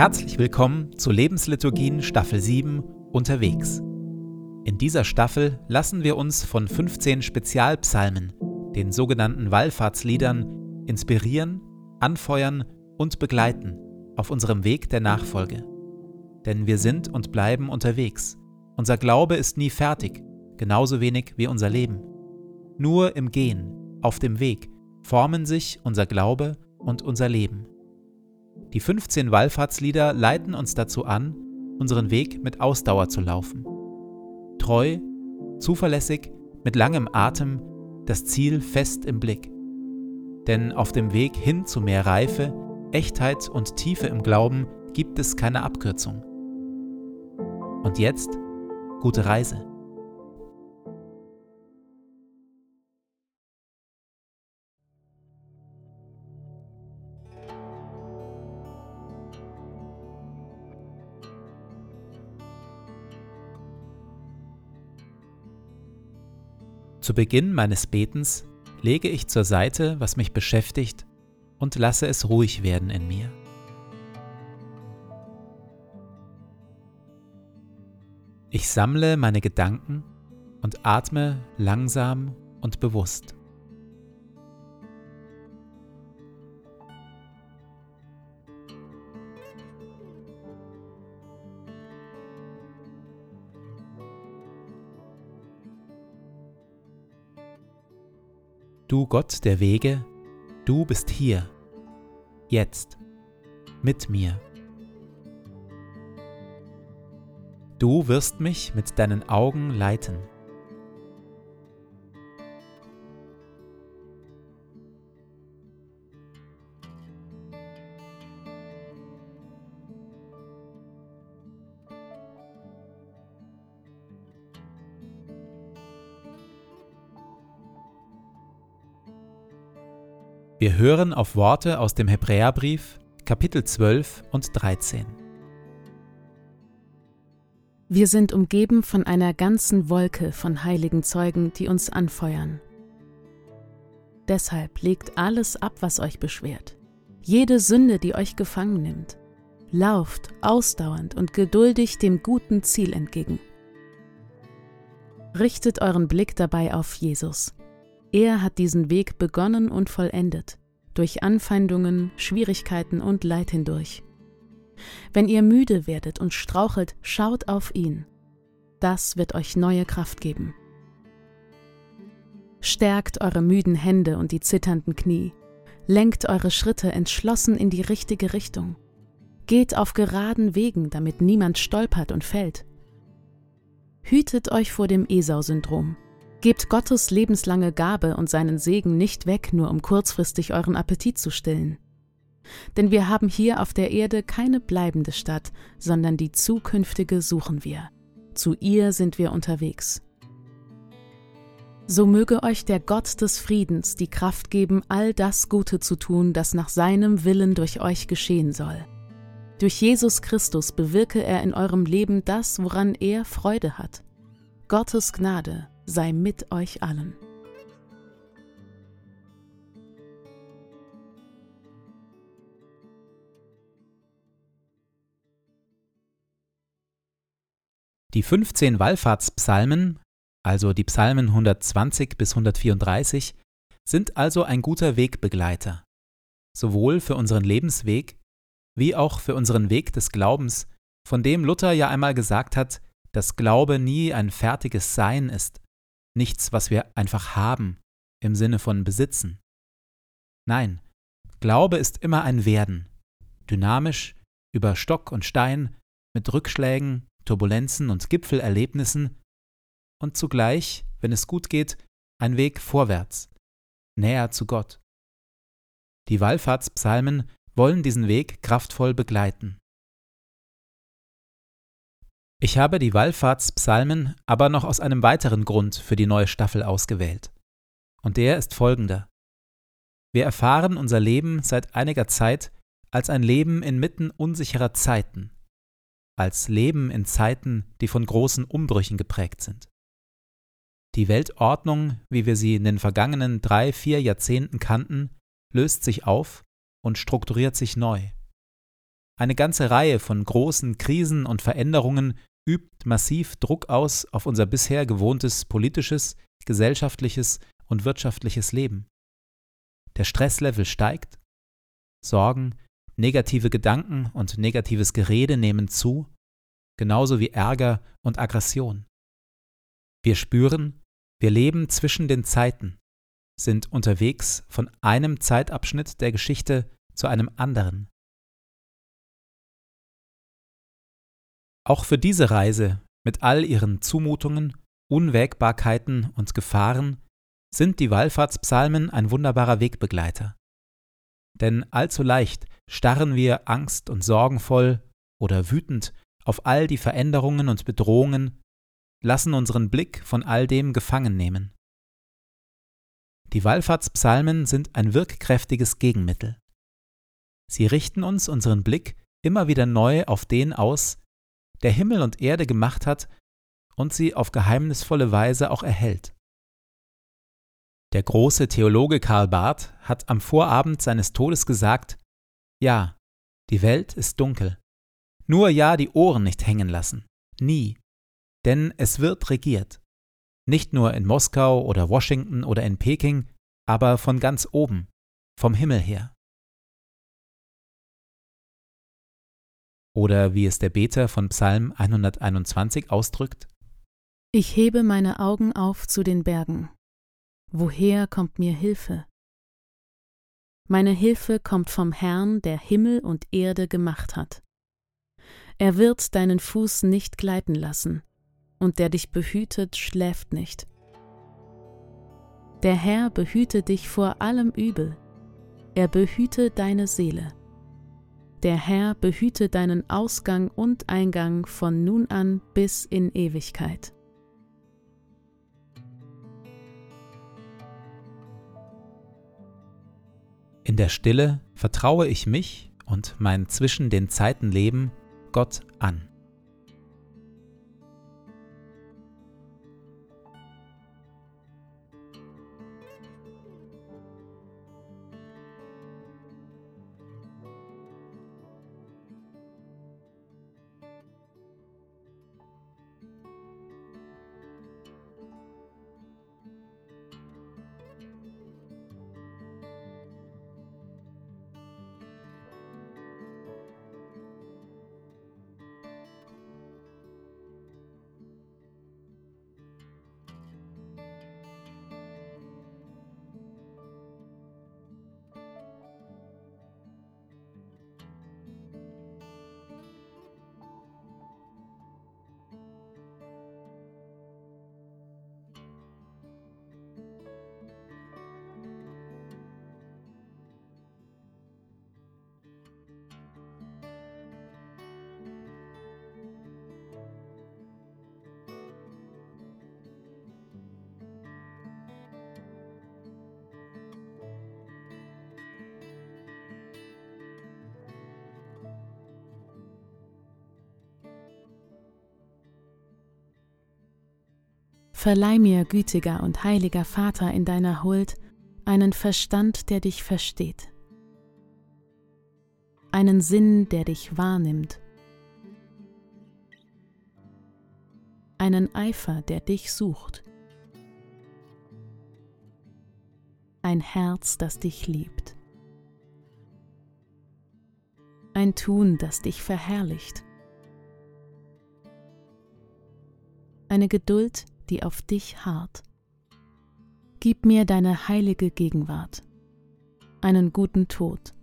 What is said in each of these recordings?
Herzlich willkommen zu Lebensliturgien Staffel 7 Unterwegs. In dieser Staffel lassen wir uns von 15 Spezialpsalmen, den sogenannten Wallfahrtsliedern, inspirieren, anfeuern und begleiten auf unserem Weg der Nachfolge. Denn wir sind und bleiben unterwegs. Unser Glaube ist nie fertig, genauso wenig wie unser Leben. Nur im Gehen, auf dem Weg, formen sich unser Glaube und unser Leben. Die 15 Wallfahrtslieder leiten uns dazu an, unseren Weg mit Ausdauer zu laufen. Treu, zuverlässig, mit langem Atem, das Ziel fest im Blick. Denn auf dem Weg hin zu mehr Reife, Echtheit und Tiefe im Glauben gibt es keine Abkürzung. Und jetzt gute Reise. Zu Beginn meines Betens lege ich zur Seite, was mich beschäftigt, und lasse es ruhig werden in mir. Ich sammle meine Gedanken und atme langsam und bewusst. Du Gott der Wege, du bist hier, jetzt, mit mir. Du wirst mich mit deinen Augen leiten. Wir hören auf Worte aus dem Hebräerbrief, Kapitel 12 und 13. Wir sind umgeben von einer ganzen Wolke von heiligen Zeugen, die uns anfeuern. Deshalb legt alles ab, was euch beschwert, jede Sünde, die euch gefangen nimmt. Lauft ausdauernd und geduldig dem guten Ziel entgegen. Richtet euren Blick dabei auf Jesus, er hat diesen Weg begonnen und vollendet, durch Anfeindungen, Schwierigkeiten und Leid hindurch. Wenn ihr müde werdet und strauchelt, schaut auf ihn. Das wird euch neue Kraft geben. Stärkt eure müden Hände und die zitternden Knie. Lenkt eure Schritte entschlossen in die richtige Richtung. Geht auf geraden Wegen, damit niemand stolpert und fällt. Hütet euch vor dem Esau-Syndrom. Gebt Gottes lebenslange Gabe und seinen Segen nicht weg, nur um kurzfristig euren Appetit zu stillen. Denn wir haben hier auf der Erde keine bleibende Stadt, sondern die zukünftige suchen wir. Zu ihr sind wir unterwegs. So möge euch der Gott des Friedens die Kraft geben, all das Gute zu tun, das nach seinem Willen durch euch geschehen soll. Durch Jesus Christus bewirke er in eurem Leben das, woran er Freude hat. Gottes Gnade sei mit euch allen. Die 15 Wallfahrtspsalmen, also die Psalmen 120 bis 134, sind also ein guter Wegbegleiter, sowohl für unseren Lebensweg wie auch für unseren Weg des Glaubens, von dem Luther ja einmal gesagt hat, dass Glaube nie ein fertiges Sein ist, nichts, was wir einfach haben im Sinne von besitzen. Nein, Glaube ist immer ein Werden, dynamisch, über Stock und Stein, mit Rückschlägen, Turbulenzen und Gipfelerlebnissen und zugleich, wenn es gut geht, ein Weg vorwärts, näher zu Gott. Die Wallfahrtspsalmen wollen diesen Weg kraftvoll begleiten. Ich habe die Wallfahrtspsalmen aber noch aus einem weiteren Grund für die neue Staffel ausgewählt. Und der ist folgender. Wir erfahren unser Leben seit einiger Zeit als ein Leben inmitten unsicherer Zeiten, als Leben in Zeiten, die von großen Umbrüchen geprägt sind. Die Weltordnung, wie wir sie in den vergangenen drei, vier Jahrzehnten kannten, löst sich auf und strukturiert sich neu. Eine ganze Reihe von großen Krisen und Veränderungen übt massiv Druck aus auf unser bisher gewohntes politisches, gesellschaftliches und wirtschaftliches Leben. Der Stresslevel steigt, Sorgen, negative Gedanken und negatives Gerede nehmen zu, genauso wie Ärger und Aggression. Wir spüren, wir leben zwischen den Zeiten, sind unterwegs von einem Zeitabschnitt der Geschichte zu einem anderen. Auch für diese Reise mit all ihren Zumutungen, Unwägbarkeiten und Gefahren sind die Wallfahrtspsalmen ein wunderbarer Wegbegleiter. Denn allzu leicht starren wir angst- und sorgenvoll oder wütend auf all die Veränderungen und Bedrohungen, lassen unseren Blick von all dem gefangen nehmen. Die Wallfahrtspsalmen sind ein wirkkräftiges Gegenmittel. Sie richten uns unseren Blick immer wieder neu auf den aus, der Himmel und Erde gemacht hat und sie auf geheimnisvolle Weise auch erhält. Der große Theologe Karl Barth hat am Vorabend seines Todes gesagt, ja, die Welt ist dunkel. Nur ja die Ohren nicht hängen lassen. Nie. Denn es wird regiert. Nicht nur in Moskau oder Washington oder in Peking, aber von ganz oben, vom Himmel her. Oder wie es der Beter von Psalm 121 ausdrückt, Ich hebe meine Augen auf zu den Bergen. Woher kommt mir Hilfe? Meine Hilfe kommt vom Herrn, der Himmel und Erde gemacht hat. Er wird deinen Fuß nicht gleiten lassen, und der dich behütet, schläft nicht. Der Herr behüte dich vor allem Übel, er behüte deine Seele. Der Herr behüte deinen Ausgang und Eingang von nun an bis in Ewigkeit. In der Stille vertraue ich mich und mein zwischen den Zeiten Leben Gott an. Verleih mir, gütiger und heiliger Vater, in deiner Huld einen Verstand, der dich versteht, einen Sinn, der dich wahrnimmt, einen Eifer, der dich sucht, ein Herz, das dich liebt, ein Tun, das dich verherrlicht, eine Geduld, die auf dich harrt. Gib mir deine heilige Gegenwart, einen guten Tod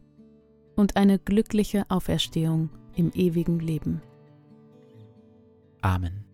und eine glückliche Auferstehung im ewigen Leben. Amen.